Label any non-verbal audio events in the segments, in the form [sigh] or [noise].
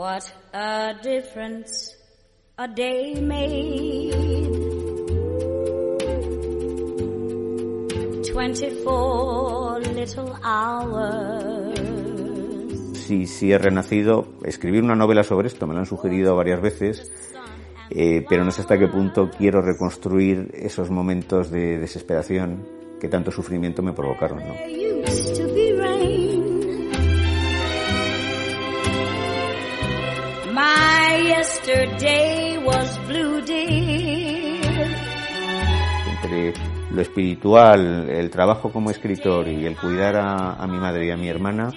What a difference a day made. 24 little hours. Si, si he renacido, escribir una novela sobre esto, me lo han sugerido varias veces, eh, pero no sé hasta qué punto quiero reconstruir esos momentos de desesperación que tanto sufrimiento me provocaron. ¿no? Yesterday was blue, dear. Entre lo espiritual, el trabajo como escritor y el cuidar a, a mi madre y a mi hermana,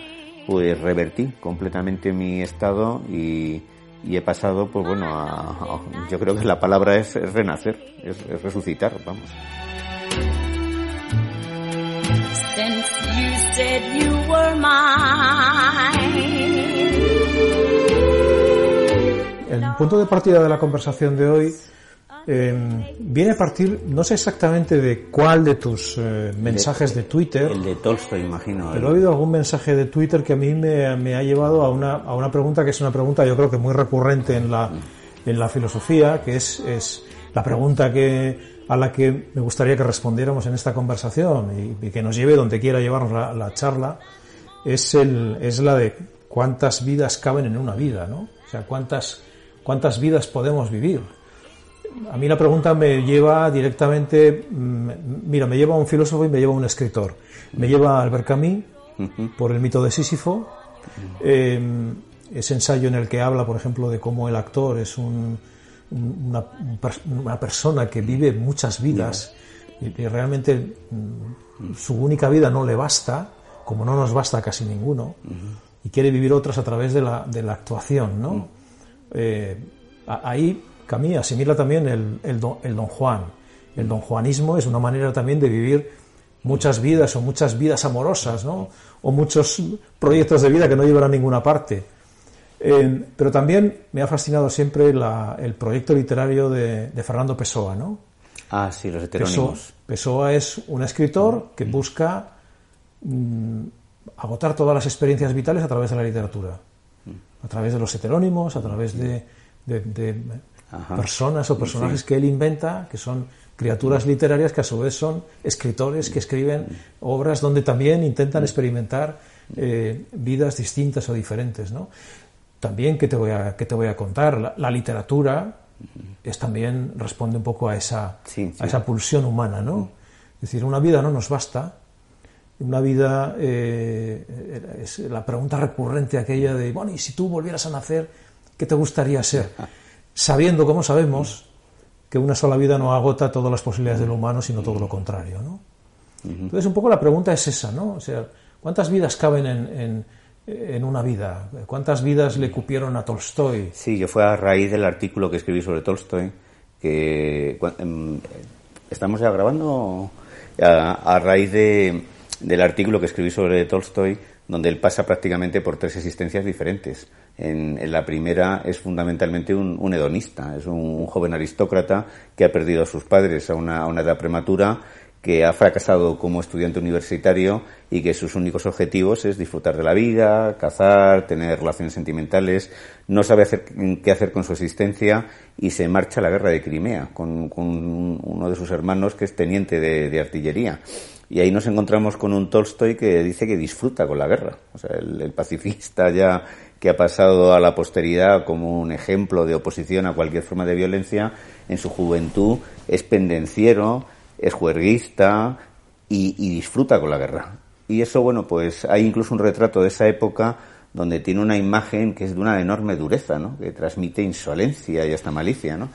pues revertí completamente mi estado y, y he pasado, pues bueno, a, a- yo creo que la palabra es, es renacer, es, es resucitar, vamos. Since you said you were mine. El punto de partida de la conversación de hoy eh, viene a partir, no sé exactamente de cuál de tus eh, mensajes de Twitter, El de Tolstoy, imagino. pero he oído algún mensaje de Twitter que a mí me, me ha llevado a una, a una pregunta que es una pregunta yo creo que muy recurrente en la, en la filosofía, que es, es la pregunta que, a la que me gustaría que respondiéramos en esta conversación y, y que nos lleve donde quiera llevarnos la, la charla, es, el, es la de cuántas vidas caben en una vida, ¿no? O sea, cuántas, cuántas vidas podemos vivir. A mí la pregunta me lleva directamente, mm, mira, me lleva a un filósofo y me lleva a un escritor. Me lleva Albert Camus por el mito de Sísifo, eh, ese ensayo en el que habla, por ejemplo, de cómo el actor es un- una, un pers- una persona que vive muchas vidas y, y realmente mm, su única vida no le basta, como no nos basta casi ninguno, y quiere vivir otras a través de la, de la actuación, ¿no? Eh, ahí Camille asimila también el, el don, el don Juan. El don Juanismo es una manera también de vivir muchas vidas o muchas vidas amorosas, ¿no? O muchos proyectos de vida que no llevan a ninguna parte. Eh, pero también me ha fascinado siempre la- el proyecto literario de, de Fernando Pessoa, ¿no? Ah, sí, los Pessoa, heterónimos. Pessoa es un escritor que busca mm, agotar todas las experiencias vitales a través de la literatura, a través de los heterónimos, a través de, de- de personas o personajes que él inventa, que son criaturas literarias que a su vez son escritores que escriben obras donde también intentan experimentar eh, vidas distintas o diferentes, ¿no? También, ¿qué te voy a, qué te voy a contar? La, la literatura es también responde un poco a esa, Sí, sí. a esa pulsión humana, ¿no? Es decir, una vida no nos basta. Una vida eh, es la pregunta recurrente aquella de, bueno, y si tú volvieras a nacer, ¿qué te gustaría ser? [laughs] Sabiendo, como sabemos, que una sola vida no agota todas las posibilidades del humano, sino todo lo contrario, ¿no? Entonces, un poco la pregunta es esa, ¿no? O sea, ¿cuántas vidas caben en, en- en una vida? ¿Cuántas vidas le cupieron a Tolstoy? Sí, yo fue a raíz del artículo que escribí sobre Tolstoy, que em, estamos ya grabando a, a raíz de, del artículo que escribí sobre Tolstoy, donde él pasa prácticamente por tres existencias diferentes. En, la primera es fundamentalmente un, hedonista, es un, joven aristócrata que ha perdido a sus padres a una, edad prematura que ha fracasado como estudiante universitario y que sus únicos objetivos es disfrutar de la vida, cazar, tener relaciones sentimentales, no sabe hacer, qué hacer con su existencia y se marcha a la guerra de Crimea con, con uno de sus hermanos que es teniente de artillería. Y ahí nos encontramos con un Tolstoy que dice que disfruta con la guerra. O sea, el, pacifista ya que ha pasado a la posteridad como un ejemplo de oposición a cualquier forma de violencia, en su juventud es pendenciero, es juerguista y, y disfruta con la guerra. Y eso, bueno, pues hay incluso un retrato de esa época donde tiene una imagen que es de una enorme dureza, ¿no? Que transmite insolencia y hasta malicia, ¿no?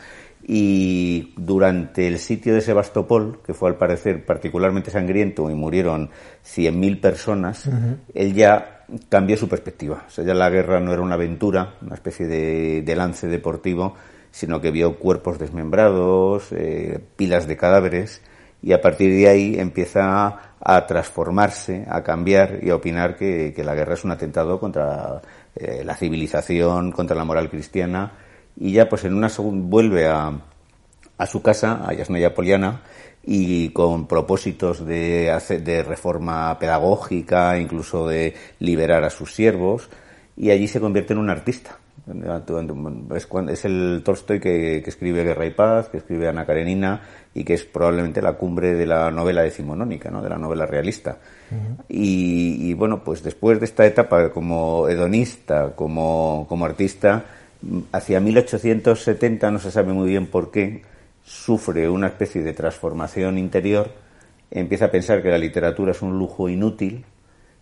Y durante el sitio de Sebastopol, que fue al parecer particularmente sangriento y murieron 100.000 personas, él ya cambió su perspectiva. O sea, ya la guerra no era una aventura, una especie de, lance deportivo, sino que vio cuerpos desmembrados, eh, pilas de cadáveres, y a partir de ahí empieza a transformarse, a cambiar y a opinar que, la guerra es un atentado contra eh, la civilización, contra la moral cristiana, y ya pues en una segunda vuelve a, a su casa, a Yasnaya Poliana, y con propósitos de, hacer, de reforma pedagógica, incluso de liberar a sus siervos, y allí se convierte en un artista. Es, el Tolstoy que, escribe Guerra y Paz, que escribe Ana Karenina y que es probablemente la cumbre de la novela decimonónica, ¿no? de la novela realista. y, bueno, pues después de esta etapa como hedonista, como, como artista, hacia 1870, no se sabe muy bien por qué, sufre una especie de transformación interior, empieza a pensar que la literatura es un lujo inútil,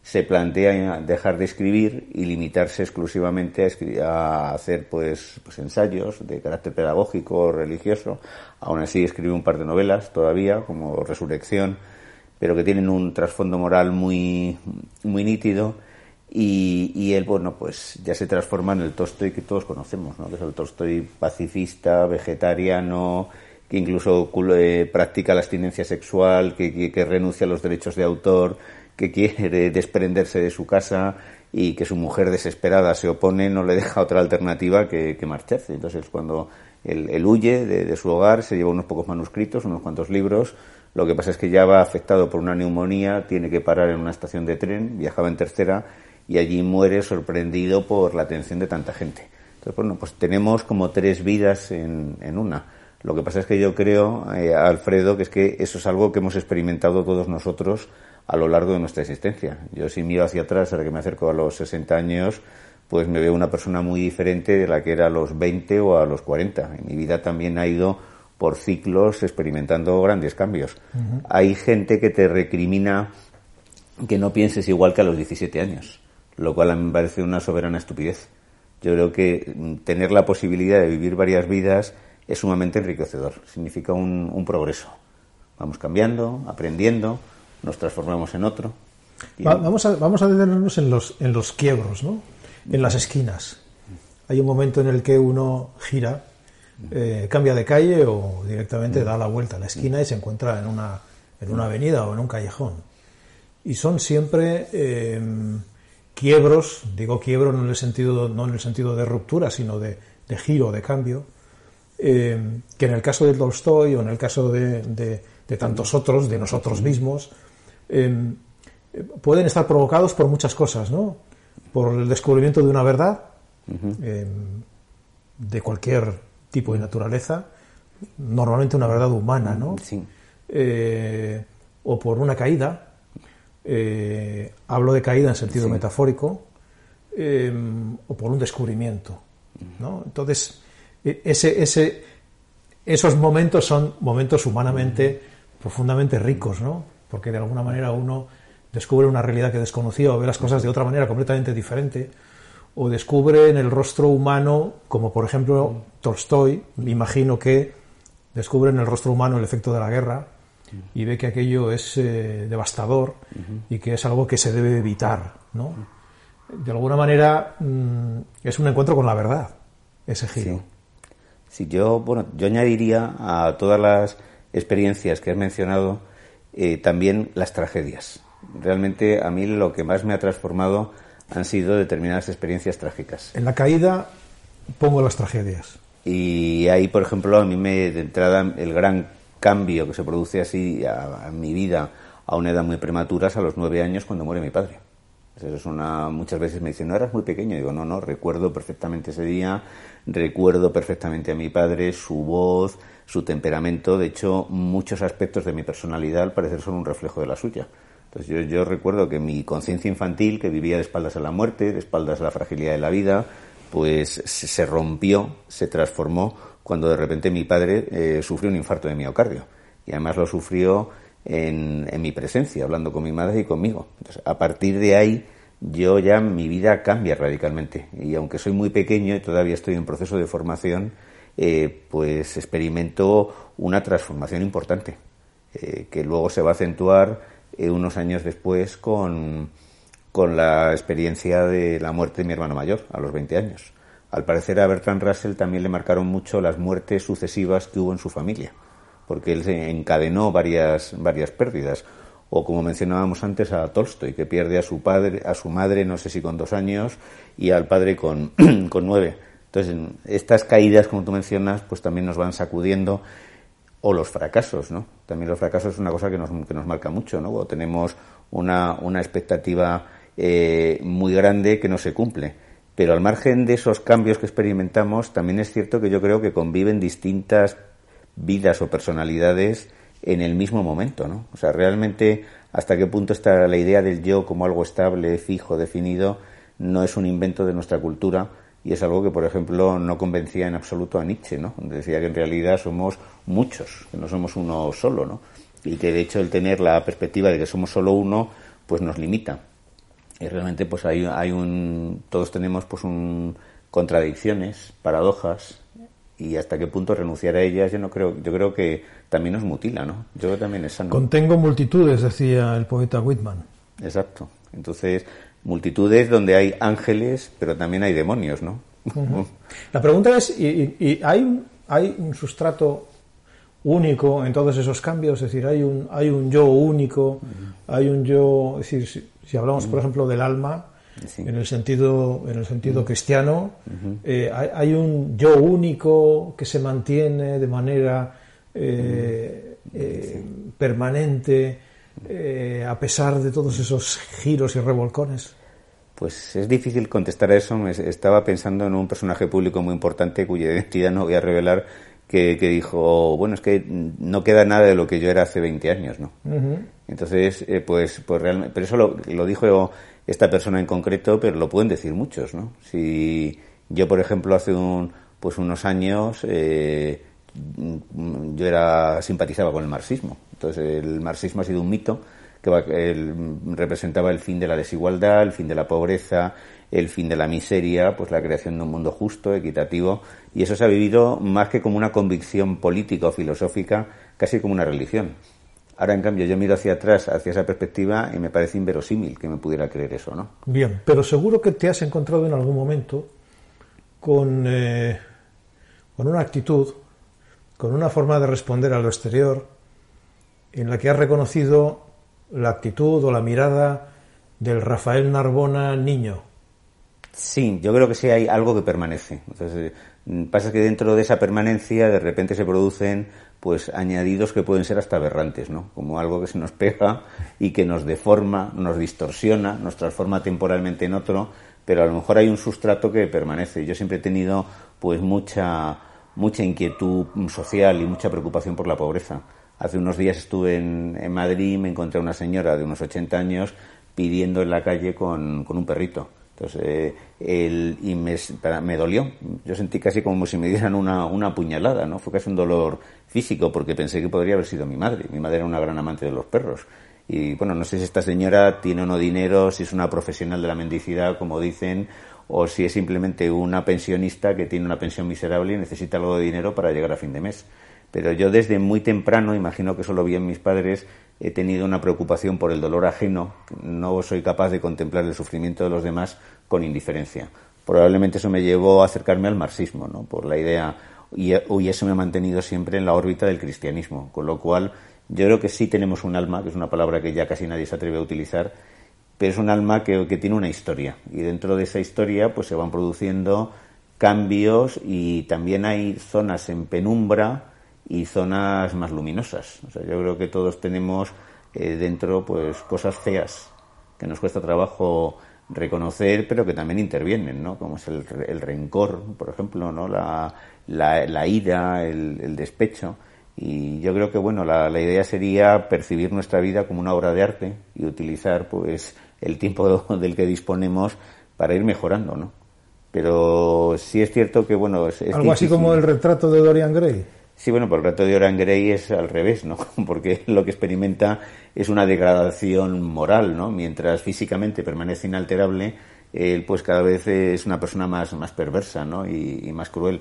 se plantea dejar de escribir y limitarse exclusivamente a, hacer pues, pues, ensayos de carácter pedagógico o religioso. Aún así escribe un par de novelas todavía, como Resurrección, pero que tienen un trasfondo moral muy, muy nítido. Y, y, él, bueno, pues ya se transforma en el Tolstoy que todos conocemos, ¿no? Que es el Tolstoy pacifista, vegetariano, que incluso eh, practica la abstinencia sexual, que, que, renuncia a los derechos de autor, que quiere [laughs] desprenderse de su casa y que su mujer desesperada se opone, no le deja otra alternativa que, marcharse. Entonces, cuando él, huye de, su hogar, se lleva unos pocos manuscritos, unos cuantos libros. Lo que pasa es que ya va afectado por una neumonía, tiene que parar en una estación de tren, viajaba en tercera y allí muere sorprendido por la atención de tanta gente. Entonces, bueno, pues tenemos como tres vidas en, en una lo que pasa es que yo creo, eh, Alfredo, que es que eso es algo que hemos experimentado todos nosotros a lo largo de nuestra existencia. Yo si miro hacia atrás, ahora que me acerco a los 60 años, pues me veo una persona muy diferente de la que era a los 20 o a los 40. Y mi vida también ha ido por ciclos experimentando grandes cambios. Hay gente que te recrimina que no pienses igual que a los 17 años, lo cual a mí me parece una soberana estupidez. Yo creo que tener la posibilidad de vivir varias vidas es sumamente enriquecedor, significa un, progreso. Vamos cambiando, aprendiendo, nos transformamos en otro. vamos, a, vamos a detenernos en los, en los quiebros, ¿no? en las esquinas. Hay un momento en el que uno gira, eh, cambia de calle o directamente da la vuelta a la esquina y se encuentra en una, en una avenida o en un callejón. Y son siempre eh, quiebros, digo quiebro no en el sentido, no en el sentido de ruptura, sino de, de giro, de cambio, eh, que en el caso de Tolstoy o en el caso de, tantos otros, de nosotros mismos, eh, pueden estar provocados por muchas cosas, ¿no? Por el descubrimiento de una verdad, eh, de cualquier tipo de naturaleza, normalmente una verdad humana, ¿no? o por una caída, hablo de caída en sentido metafórico, o por un descubrimiento, ¿no? Entonces, e, ese, ese, esos momentos son momentos humanamente profundamente ricos, ¿no? Porque de alguna manera uno descubre una realidad que desconocía o ve las cosas de otra manera completamente diferente, o descubre en el rostro humano, como por ejemplo Tolstoy, me imagino que descubre en el rostro humano el efecto de la guerra y ve que aquello es eh, devastador y que es algo que se debe evitar, ¿no? De alguna manera mm, es un encuentro con la verdad, ese giro. Sí, yo, bueno, yo añadiría a todas las experiencias que has mencionado eh, también las tragedias. Realmente a mí lo que más me ha transformado han sido determinadas experiencias trágicas. En la caída pongo las tragedias. Y ahí, por ejemplo, a mí me, de entrada, el gran cambio que se produce así a, mi vida a una edad muy prematura es a los nueve años cuando muere mi padre. Eso es muchas veces me dicen, no eras muy pequeño. Digo, no, no, recuerdo perfectamente ese día, recuerdo perfectamente a mi padre, su voz, su temperamento. De hecho, muchos aspectos de mi personalidad al parecer son un reflejo de la suya. Entonces yo, yo recuerdo que mi conciencia infantil, que vivía de espaldas a la muerte, de espaldas a la fragilidad de la vida, pues se rompió, se transformó cuando de repente mi padre eh, sufrió un infarto de miocardio. Y además lo sufrió en, mi presencia, hablando con mi madre y conmigo. Entonces, a partir de ahí, yo ya mi vida cambia radicalmente. Y aunque soy muy pequeño y todavía estoy en proceso de formación, eh, pues experimento una transformación importante, eh, que luego se va a acentuar unos años después con, con la experiencia de la muerte de mi hermano mayor a los 20 años. Al parecer a Bertrand Russell también le marcaron mucho las muertes sucesivas que hubo en su familia, porque él se encadenó varias, varias pérdidas. O como mencionábamos antes a Tolstoy, que pierde a su padre, a su madre, no sé si con dos años, y al padre con, [clears throat] con nueve. Entonces, estas caídas, como tú mencionas, pues también nos van sacudiendo o los fracasos, ¿no? También los fracasos es una cosa que nos, que nos marca mucho, ¿no? O tenemos una, una expectativa eh, muy grande que no se cumple. Pero al margen de esos cambios que experimentamos, también es cierto que yo creo que conviven distintas vidas o personalidades en el mismo momento, ¿no? O sea, realmente hasta qué punto está la idea del yo como algo estable, fijo, definido, no es un invento de nuestra cultura, y es algo que, por ejemplo, no convencía en absoluto a Nietzsche, ¿no? Decía que en realidad somos muchos, que no somos uno solo, ¿no? Y que de hecho el tener la perspectiva de que somos solo uno, pues nos limita. Y realmente pues hay, hay un, todos tenemos pues un contradicciones, paradojas, y hasta qué punto renunciar a ellas yo no creo yo creo que también nos mutila no yo creo que también es sano. Contengo multitudes decía el poeta Whitman. Exacto. Entonces multitudes donde hay ángeles, pero también hay demonios, ¿no? La pregunta es, ¿y, hay, un, hay un sustrato único en todos esos cambios? Es decir, hay un, hay un yo único, hay un yo, es decir, si, hablamos, por ejemplo, del alma, en el sentido, en el sentido cristiano, eh, hay, un yo único que se mantiene de manera eh, eh, permanente a pesar de todos esos giros y revolcones. Pues es difícil contestar a eso. Estaba pensando en un personaje público muy importante cuya identidad no voy a revelar, que, dijo, bueno, es que no queda nada de lo que yo era hace 20 años, ¿no? Entonces, eh, pues, pues realmente, pero eso lo, lo, dijo esta persona en concreto, pero lo pueden decir muchos, ¿no? Si yo, por ejemplo, hace un, pues unos años, eh, yo era, simpatizaba con el marxismo. Entonces, el marxismo ha sido un mito que representaba el fin de la desigualdad, el fin de la pobreza, el fin de la miseria, pues la creación de un mundo justo, equitativo, y eso se ha vivido más que como una convicción política o filosófica, casi como una religión. Ahora, en cambio, yo miro hacia atrás, hacia esa perspectiva, y me parece inverosímil que me pudiera creer eso, ¿no? Bien, pero seguro que te has encontrado en algún momento con, eh, con una actitud, con una forma de responder a lo exterior, en la que has reconocido la actitud o la mirada del Rafael Narbona niño. Sí, yo creo que sí hay algo que permanece. Entonces, eh, pasa que dentro de esa permanencia de repente se producen pues añadidos que pueden ser hasta aberrantes, ¿no? Como algo que se nos pega y que nos deforma, nos distorsiona, nos transforma temporalmente en otro, pero a lo mejor hay un sustrato que permanece. Yo siempre he tenido pues mucha mucha inquietud social y mucha preocupación por la pobreza. Hace unos días estuve en, Madrid y me encontré a una señora de unos 80 años pidiendo en la calle con, con un perrito. Entonces, eh, el, y me, me, dolió. Yo sentí casi como si me dieran una, una puñalada, ¿no? Fue casi un dolor físico porque pensé que podría haber sido mi madre. Mi madre era una gran amante de los perros. Y bueno, no sé si esta señora tiene o no dinero, si es una profesional de la mendicidad, como dicen, o si es simplemente una pensionista que tiene una pensión miserable y necesita algo de dinero para llegar a fin de mes. Pero yo desde muy temprano, imagino que eso lo vi en mis padres, he tenido una preocupación por el dolor ajeno. No soy capaz de contemplar el sufrimiento de los demás con indiferencia. Probablemente eso me llevó a acercarme al marxismo, ¿no? Por la idea, y, eso me ha mantenido siempre en la órbita del cristianismo. Con lo cual, yo creo que sí tenemos un alma, que es una palabra que ya casi nadie se atreve a utilizar, pero es un alma que, que tiene una historia. Y dentro de esa historia, pues se van produciendo cambios y también hay zonas en penumbra y zonas más luminosas. O sea, yo creo que todos tenemos eh, dentro pues cosas feas que nos cuesta trabajo reconocer, pero que también intervienen, ¿no? Como es el, el rencor, por ejemplo, ¿no? La, la, ira, el, despecho. Y yo creo que, bueno, la, la, idea sería percibir nuestra vida como una obra de arte y utilizar, pues, el tiempo [laughs] del que disponemos para ir mejorando, ¿no? Pero sí es cierto que, bueno... Es, Algo así como el retrato de Dorian Gray. Sí, bueno, por el rato de Oran Gray es al revés, ¿no? [laughs] Porque lo que experimenta es una degradación moral, ¿no? Mientras físicamente permanece inalterable, él pues cada vez es una persona más, más perversa, ¿no? Y, más cruel.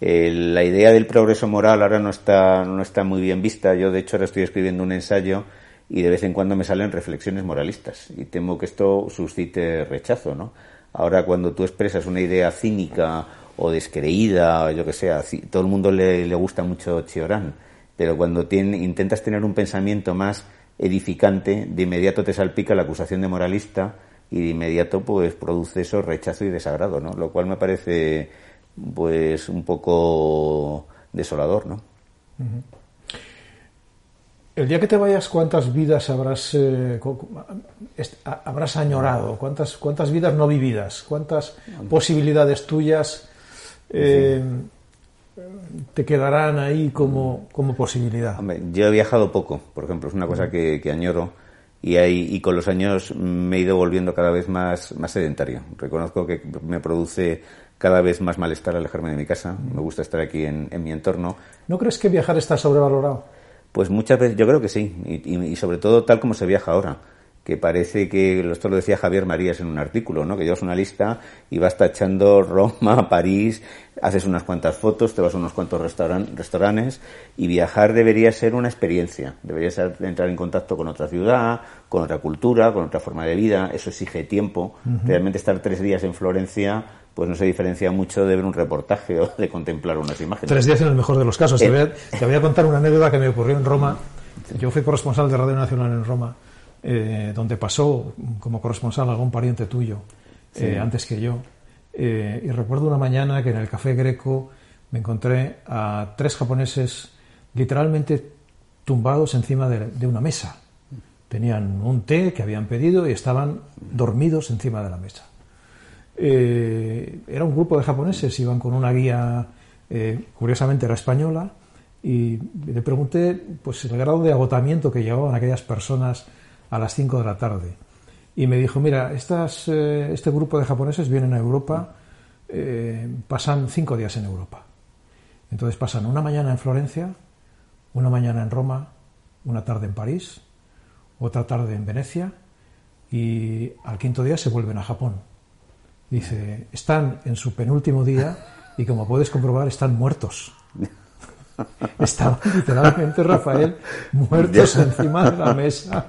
la idea del progreso moral ahora no está, no está muy bien vista. Yo, de hecho, ahora estoy escribiendo un ensayo y de vez en cuando me salen reflexiones moralistas y temo que esto suscite rechazo, ¿no? Ahora cuando tú expresas una idea cínica o descreída, o yo que sé, todo el mundo le, le gusta mucho Chiorán, pero cuando tiene, intentas tener un pensamiento más edificante, de inmediato te salpica la acusación de moralista y de inmediato pues produce eso rechazo y desagrado, ¿no? Lo cual me parece pues un poco desolador, ¿no? El día que te vayas, ¿cuántas vidas habrás eh, habrás añorado? ¿Cuántas cuántas vidas no vividas? ¿Cuántas posibilidades tuyas eh, te quedarán ahí como, como posibilidad? yo he viajado poco, por ejemplo, es una cosa que, añoro y, hay, y con los años me he ido volviendo cada vez más, más sedentario. Reconozco que me produce cada vez más malestar alejarme de mi casa. Me gusta estar aquí en, mi entorno. ¿No crees que viajar está sobrevalorado? Pues muchas veces yo creo que sí, y sobre todo tal como se viaja ahora que parece que, esto lo decía Javier Marías en un artículo, ¿no? que llevas una lista y vas tachando Roma, [laughs] París, haces unas cuantas fotos, te vas a unos cuantos restaurantes y viajar debería ser una experiencia, debería ser entrar en contacto con otra ciudad, con otra cultura, con otra forma de vida, eso exige tiempo. Realmente estar tres días en Florencia pues no se diferencia mucho de ver un reportaje [laughs] o de contemplar unas imágenes. Tres días en el mejor de los casos. Te, voy a, te voy a contar una anécdota que me ocurrió en Roma. Yo fui corresponsal de Radio Nacional en Roma eh, donde pasó como corresponsal algún pariente tuyo eh, antes que yo. Eh, y recuerdo una mañana que en el Café Greco me encontré a tres japoneses literalmente tumbados encima de, una mesa. Tenían un té que habían pedido y estaban dormidos encima de la mesa. era un grupo de japoneses, iban con una guía, curiosamente era española, y le pregunté pues el grado de agotamiento que llevaban aquellas personas a las 5 de la tarde. Y me dijo, mira, estas, eh, este grupo de japoneses vienen a Europa, eh, pasan cinco días en Europa. Entonces pasan una mañana en Florencia, una mañana en Roma, una tarde en París, otra tarde en Venecia y al quinto día se vuelven a Japón. Dice, están en su penúltimo día y como puedes comprobar están muertos. [laughs] Estaban literalmente, Rafael, muertos encima de la mesa.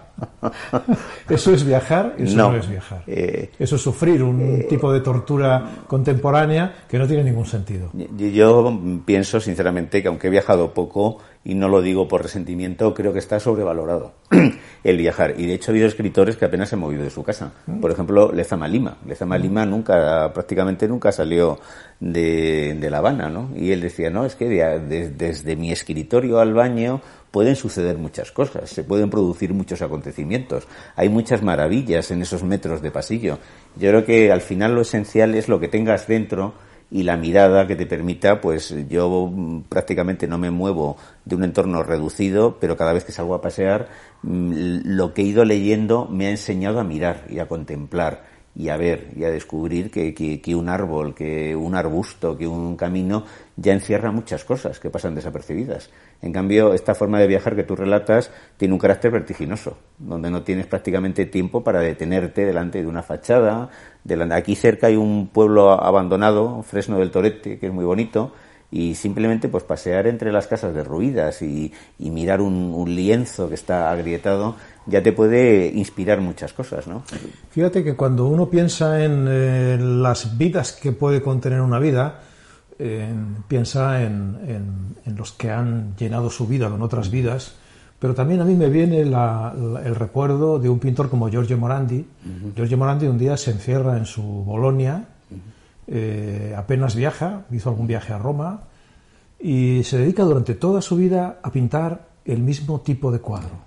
¿Eso es viajar? Eso no, es viajar. Eh, Eso es sufrir un eh, tipo de tortura contemporánea que no tiene ningún sentido. Yo pienso, sinceramente, que aunque he viajado poco, y no lo digo por resentimiento, creo que está sobrevalorado [clears throat] el viajar. Y de hecho ha habido escritores que apenas se han movido de su casa. Mm. Por ejemplo, Lezama Lima. Lezama Lima nunca, prácticamente nunca salió de, de La Habana, ¿no? Y él decía, no, es que desde mi escritorio al baño pueden suceder muchas cosas, se pueden producir muchos acontecimientos, hay muchas maravillas en esos metros de pasillo. Yo creo que al final lo esencial es lo que tengas dentro y la mirada que te permita, pues yo prácticamente no me muevo de un entorno reducido, pero cada vez que salgo a pasear, mm, lo que he ido leyendo me ha enseñado a mirar y a contemplar y a ver y a descubrir que, que, un árbol, que un arbusto, que un camino ya encierra muchas cosas que pasan desapercibidas. En cambio, esta forma de viajar que tú relatas tiene un carácter vertiginoso, donde no tienes prácticamente tiempo para detenerte delante de una fachada. Aquí cerca hay un pueblo abandonado, Fresno del Torete, que es muy bonito, y simplemente pues pasear entre las casas derruidas y, y mirar un, un, lienzo que está agrietado ya te puede inspirar muchas cosas, ¿no? Fíjate que cuando uno piensa en las vidas que puede contener una vida, piensa en, los que han llenado su vida con otras vidas, pero también a mí me viene el recuerdo de un pintor como Giorgio Morandi. Giorgio Morandi un día se encierra en su Bolonia, eh, apenas viaja, hizo algún viaje a Roma y se dedica durante toda su vida a pintar el mismo tipo de cuadro.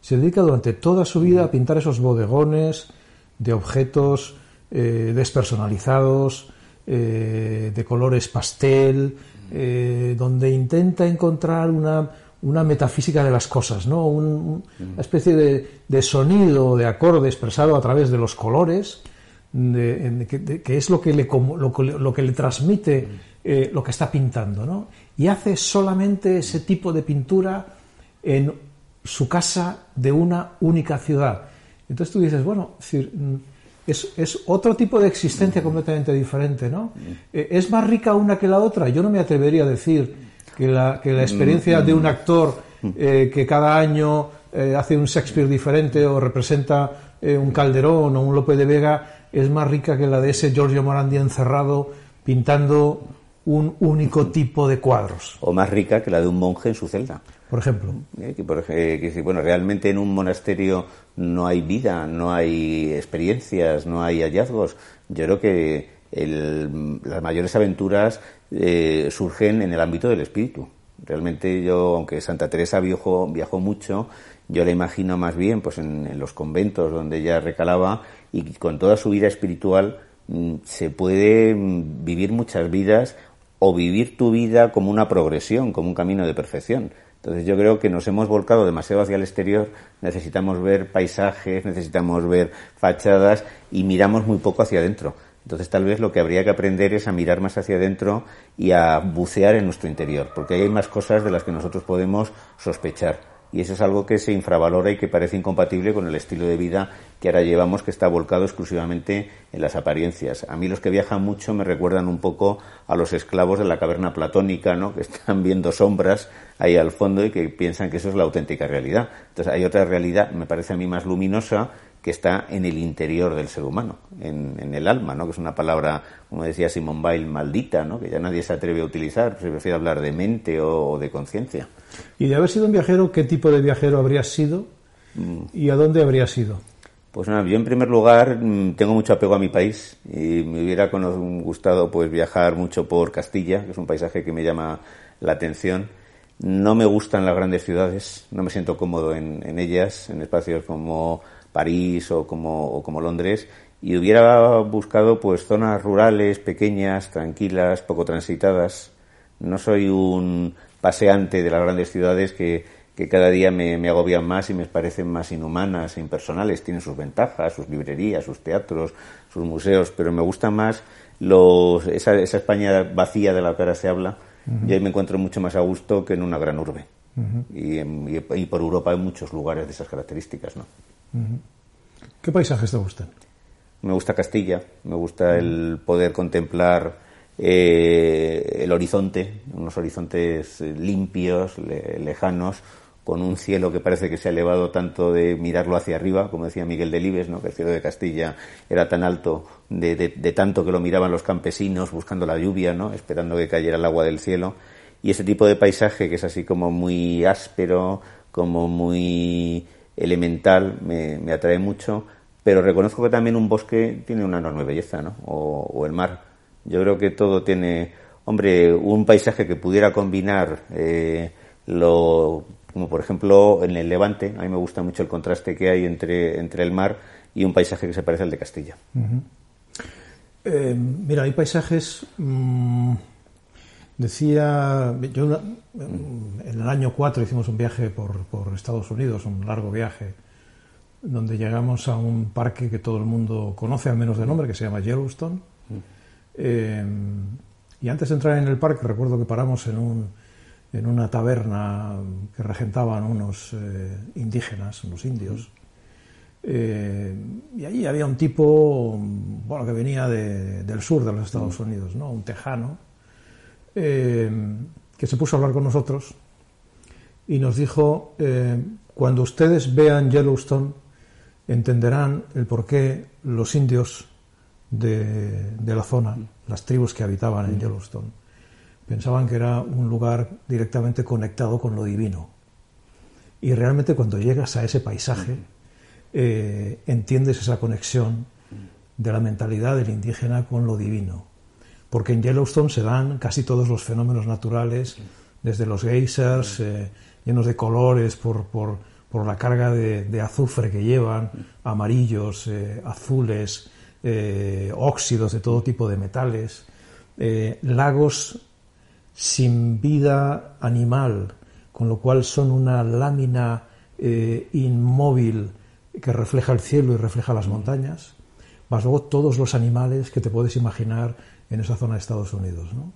Se dedica durante toda su vida a pintar esos bodegones de objetos eh, despersonalizados, eh, de colores pastel, donde intenta encontrar una, una, metafísica de las cosas, ¿no? una especie de, de, sonido, de acorde expresado a través de los colores, que, es lo que le, lo, que le transmite eh, lo que está pintando. ¿no? Y hace solamente ese tipo de pintura en su casa de una única ciudad. Entonces tú dices, bueno, decir, es, otro tipo de existencia completamente diferente, ¿no? Eh, ¿Es más rica una que la otra? Yo no me atrevería a decir que la, que la experiencia de un actor eh, que cada año eh, hace un Shakespeare diferente o representa eh, un Calderón o un Lope de Vega es más rica que la de ese Giorgio Morandi encerrado pintando un único tipo de cuadros. O más rica que la de un monje en su celda. Por ejemplo. Eh, que, por, eh, que, bueno, realmente en un monasterio no hay vida, no hay experiencias, no hay hallazgos. Yo creo que el, las mayores aventuras eh, surgen en el ámbito del espíritu. Realmente yo, aunque Santa Teresa viajó, viajó mucho, yo la imagino más bien pues en, en, los conventos donde ella recalaba y con toda su vida espiritual mm, se puede mm, vivir muchas vidas o vivir tu vida como una progresión, como un camino de perfección. Entonces yo creo que nos hemos volcado demasiado hacia el exterior, necesitamos ver paisajes, necesitamos ver fachadas y miramos muy poco hacia adentro. Entonces tal vez lo que habría que aprender es a mirar más hacia adentro y a bucear en nuestro interior, porque ahí hay más cosas de las que nosotros podemos sospechar. Y eso es algo que se infravalora y que parece incompatible con el estilo de vida que ahora llevamos, que está volcado exclusivamente en las apariencias. A mí los que viajan mucho me recuerdan un poco a los esclavos de la caverna platónica, ¿no? que están viendo sombras ahí al fondo y que piensan que eso es la auténtica realidad. Entonces hay otra realidad, me parece a mí más luminosa, que está en el interior del ser humano, en, en, el alma, ¿no? que es una palabra, como decía Simone Weil, maldita, ¿no? que ya nadie se atreve a utilizar, se prefiere hablar de mente o, o de conciencia. Y de haber sido un viajero, ¿qué tipo de viajero habrías sido mm. y a dónde habrías ido? Pues nada, yo en primer lugar mm, tengo mucho apego a mi país y me hubiera gustado pues viajar mucho por Castilla, que es un paisaje que me llama la atención. No me gustan las grandes ciudades, no me siento cómodo en, en ellas, en espacios como París o como, o como Londres y hubiera buscado pues zonas rurales, pequeñas, tranquilas, poco transitadas. No soy un paseante de las grandes ciudades que, que cada día me, me, agobian más y me parecen más inhumanas e impersonales. Tienen sus ventajas, sus librerías, sus teatros, sus museos, pero me gusta más los, esa, esa España vacía de la que ahora se habla. Y ahí me encuentro mucho más a gusto que en una gran urbe. Uh -huh. y, en, y, y, por Europa hay muchos lugares de esas características, ¿no? ¿Qué paisajes te gustan? Me gusta Castilla, me gusta el poder contemplar eh, el horizonte, unos horizontes limpios, le, lejanos, con un cielo que parece que se ha elevado tanto de mirarlo hacia arriba, como decía Miguel Delibes, ¿no? que el cielo de Castilla era tan alto de, de, de, tanto que lo miraban los campesinos buscando la lluvia, ¿no? esperando que cayera el agua del cielo. Y ese tipo de paisaje que es así como muy áspero, como muy elemental, me, me, atrae mucho, pero reconozco que también un bosque tiene una enorme belleza, ¿no? O, el mar. Yo creo que todo tiene, hombre, un paisaje que pudiera combinar eh, lo, como por ejemplo en el Levante, a mí me gusta mucho el contraste que hay entre, entre el mar y un paisaje que se parece al de Castilla. Eh, mira, hay paisajes... Mmm Decía, yo en el año 4 hicimos un viaje por, por, Estados Unidos, un largo viaje, donde llegamos a un parque que todo el mundo conoce, al menos de nombre, que se llama Yellowstone. Eh, y antes de entrar en el parque, recuerdo que paramos en, un, en una taberna que regentaban unos eh, indígenas, unos indios. Eh, y allí había un tipo bueno, que venía de, del sur de los Estados Unidos, ¿no? un tejano eh, que se puso a hablar con nosotros y nos dijo, eh, cuando ustedes vean Yellowstone, entenderán el por qué los indios de, de, la zona, las tribus que habitaban en Yellowstone, pensaban que era un lugar directamente conectado con lo divino. Y realmente cuando llegas a ese paisaje, eh, entiendes esa conexión de la mentalidad del indígena con lo divino porque en Yellowstone se dan casi todos los fenómenos naturales, desde los geysers, eh, llenos de colores por, por, por la carga de, de, azufre que llevan, amarillos, eh, azules, eh, óxidos de todo tipo de metales, lagos sin vida animal, con lo cual son una lámina inmóvil que refleja el cielo y refleja las montañas, más luego todos los animales que te puedes imaginar en esa zona de Estados Unidos. ¿no?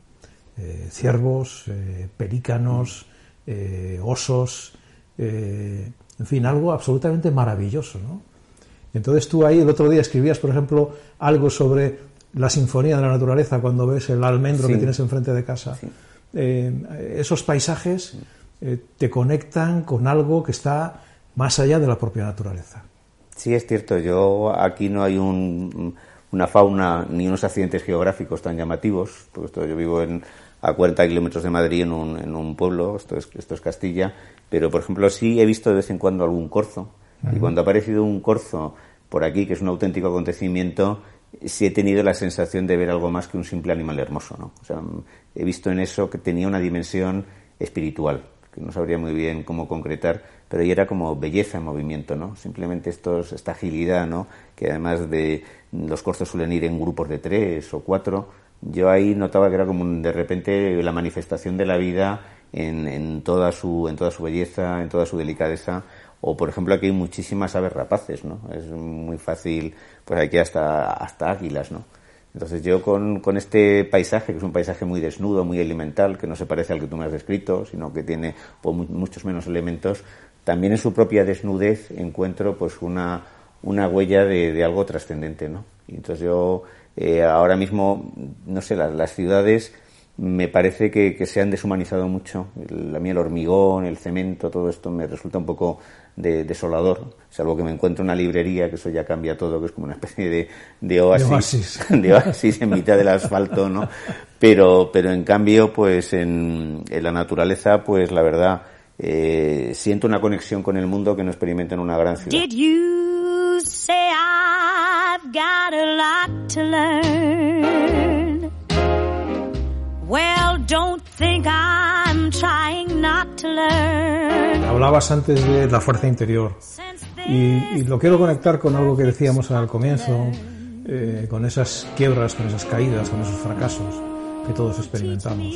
Eh, ciervos, eh, pelícanos, eh, osos, en fin, algo absolutamente maravilloso. ¿no? Entonces tú ahí el otro día escribías, por ejemplo, algo sobre la sinfonía de la naturaleza cuando ves el almendro sí. que tienes enfrente de casa. Sí. esos paisajes te conectan con algo que está más allá de la propia naturaleza. Sí, es cierto. Yo aquí no hay una fauna ni unos accidentes geográficos tan llamativos. Porque yo vivo en, a 40 kilómetros de Madrid en un, en un pueblo, esto es, esto es Castilla, pero por ejemplo sí he visto de vez en cuando algún corzo. Y cuando ha aparecido un corzo por aquí, que es un auténtico acontecimiento, sí he tenido la sensación de ver algo más que un simple animal hermoso. ¿no? O sea, he visto en eso que tenía una dimensión espiritual, que no sabría muy bien cómo concretar, pero ahí era como belleza en movimiento, ¿no? Simplemente estos, esta agilidad, ¿no? Que además de los corzos suelen ir en grupos de tres o cuatro, yo ahí notaba que era como de repente la manifestación de la vida en, en, toda su, en toda su belleza, en toda su delicadeza. O, por ejemplo, aquí hay muchísimas aves rapaces, ¿no? Es muy fácil, pues aquí hasta, hasta águilas, ¿no? Entonces yo con, con, este paisaje, que es un paisaje muy desnudo, muy elemental, que no se parece al que tú me has descrito, sino que tiene pues, muchos menos elementos, también en su propia desnudez encuentro pues una, una huella de, de algo trascendente, ¿no? Y entonces yo eh, ahora mismo, no sé, las, ciudades me parece que, se han deshumanizado mucho. La mí el hormigón, el cemento, todo esto me resulta un poco desolador, salvo que me encuentro una librería, que eso ya cambia todo, que es como una especie de, de oasis, de oasis. [laughs] en mitad del asfalto, ¿no? Pero, pero en cambio, pues en, la naturaleza, pues la verdad, eh, siento una conexión con el mundo que no experimento en una gran ciudad. I've got a lot to learn. Well, don't think I'm trying not to learn. Hablabas antes de la fuerza interior y, lo quiero conectar con algo que decíamos al comienzo, eh, con esas quiebras, con esas caídas, con esos fracasos que todos experimentamos.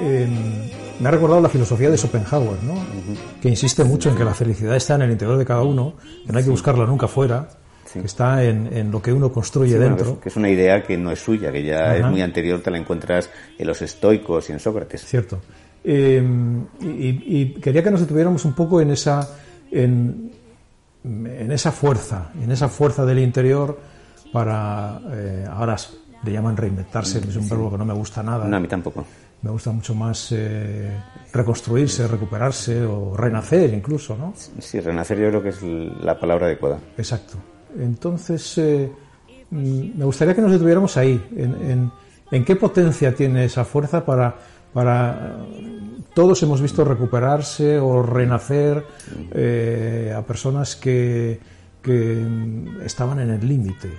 Eh, me ha recordado la filosofía de Schopenhauer, ¿no? que insiste mucho en que la felicidad está en el interior de cada uno, que no hay que buscarla nunca fuera, está en, lo que uno construye dentro. que es una idea que no es suya, que ya es muy anterior, te la encuentras en los estoicos y en Sócrates. Cierto. Eh, y, quería que nos detuviéramos un poco en esa, en, esa fuerza, en esa fuerza del interior para, eh, ahora le llaman reinventarse, es un verbo que no me gusta nada. No, a mí tampoco. Me gusta mucho más eh, reconstruirse, recuperarse o renacer incluso, ¿no? Sí, renacer yo creo que es la palabra adecuada. Exacto. Entonces, eh, mm, me gustaría que nos detuviéramos ahí, en, en, qué potencia tiene esa fuerza para, para... Todos hemos visto recuperarse o renacer eh, a personas que, que mm, estaban en el límite.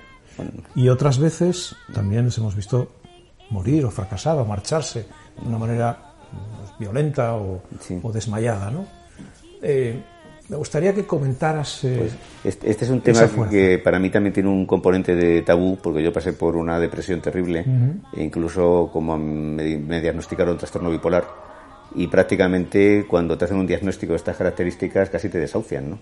Y otras veces también les hemos visto morir o fracasar o marcharse de una manera pues, violenta o, o desmayada, ¿no? Eh, me gustaría que comentaras. Eh, pues este, este, es un tema que para mí también tiene un componente de tabú, porque yo pasé por una depresión terrible, e incluso como me, me, diagnosticaron trastorno bipolar, y prácticamente cuando te hacen un diagnóstico de estas características casi te desahucian, ¿no?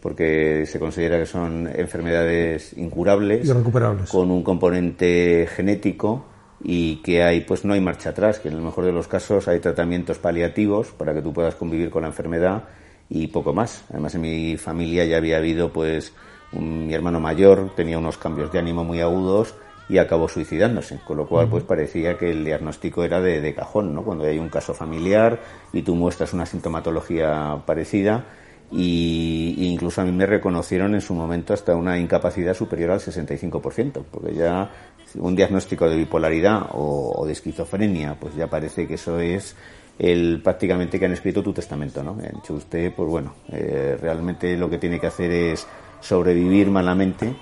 Porque se considera que son enfermedades incurables, recuperables. con un componente genético y que hay, pues no hay marcha atrás, que en el mejor de los casos hay tratamientos paliativos para que tú puedas convivir con la enfermedad y poco más. Además en mi familia ya había habido pues mi hermano mayor tenía unos cambios de ánimo muy agudos y acabó suicidándose, con lo cual pues parecía que el diagnóstico era de, de cajón, ¿no? Cuando hay un caso familiar y tú muestras una sintomatología parecida y, incluso a mí me reconocieron en su momento hasta una incapacidad superior al 65%, porque ya un diagnóstico de bipolaridad o, o de esquizofrenia, pues ya parece que eso es el prácticamente que han escrito tu testamento, ¿no? Han dicho usted, pues bueno, eh, realmente lo que tiene que hacer es sobrevivir malamente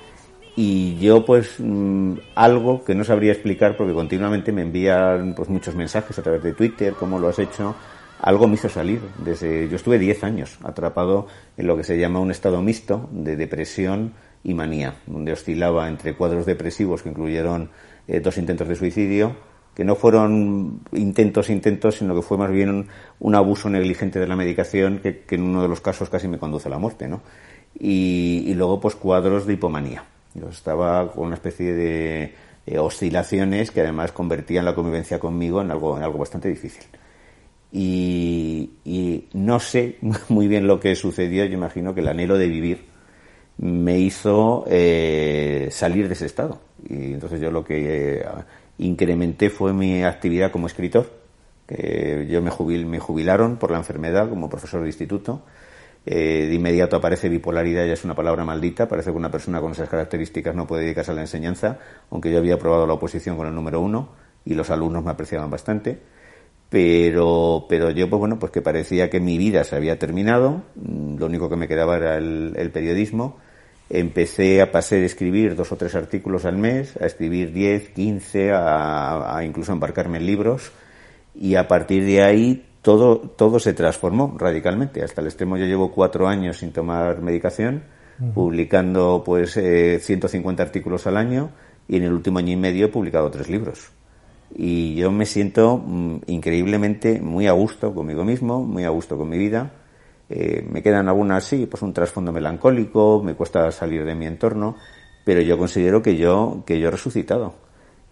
y yo pues mm, algo que no sabría explicar porque continuamente me envían pues muchos mensajes a través de Twitter, cómo lo has hecho, algo me hizo salir. Desde yo estuve 10 años atrapado en lo que se llama un estado mixto de depresión y manía, donde oscilaba entre cuadros depresivos que incluyeron eh, dos intentos de suicidio, que no fueron intentos intentos, sino que fue más bien un, abuso negligente de la medicación que, en uno de los casos casi me conduce a la muerte, ¿no? Y, luego, pues, cuadros de hipomanía. Yo estaba con una especie de oscilaciones que además convertían la convivencia conmigo en algo, en algo bastante difícil. Y, no sé [laughs] muy bien lo que sucedió, yo imagino que el anhelo de vivir me hizo eh, salir de ese estado. Y entonces yo lo que eh, incrementé fue mi actividad como escritor, que yo me, jubil, me jubilaron por la enfermedad como profesor de instituto Eh, de inmediato aparece bipolaridad, ya es una palabra maldita. Parece que una persona con esas características no puede dedicarse a la enseñanza, aunque yo había probado la oposición con el número uno y los alumnos me apreciaban bastante. Pero, pero yo, pues bueno, pues que parecía que mi vida se había terminado. Mm, lo único que me quedaba era el, periodismo. Empecé a pasar a escribir dos o tres artículos al mes, a escribir diez, quince, a, a incluso embarcarme en libros. Y a partir de ahí todo, todo se transformó radicalmente. Hasta el extremo yo llevo cuatro años sin tomar medicación, publicando pues eh, 150 artículos al año y en el último año y medio he publicado tres libros. Y yo me siento mm, increíblemente muy a gusto conmigo mismo, muy a gusto con mi vida. Eh, me quedan algunas, sí, pues un trasfondo melancólico, me cuesta salir de mi entorno, pero yo considero que yo, que yo he resucitado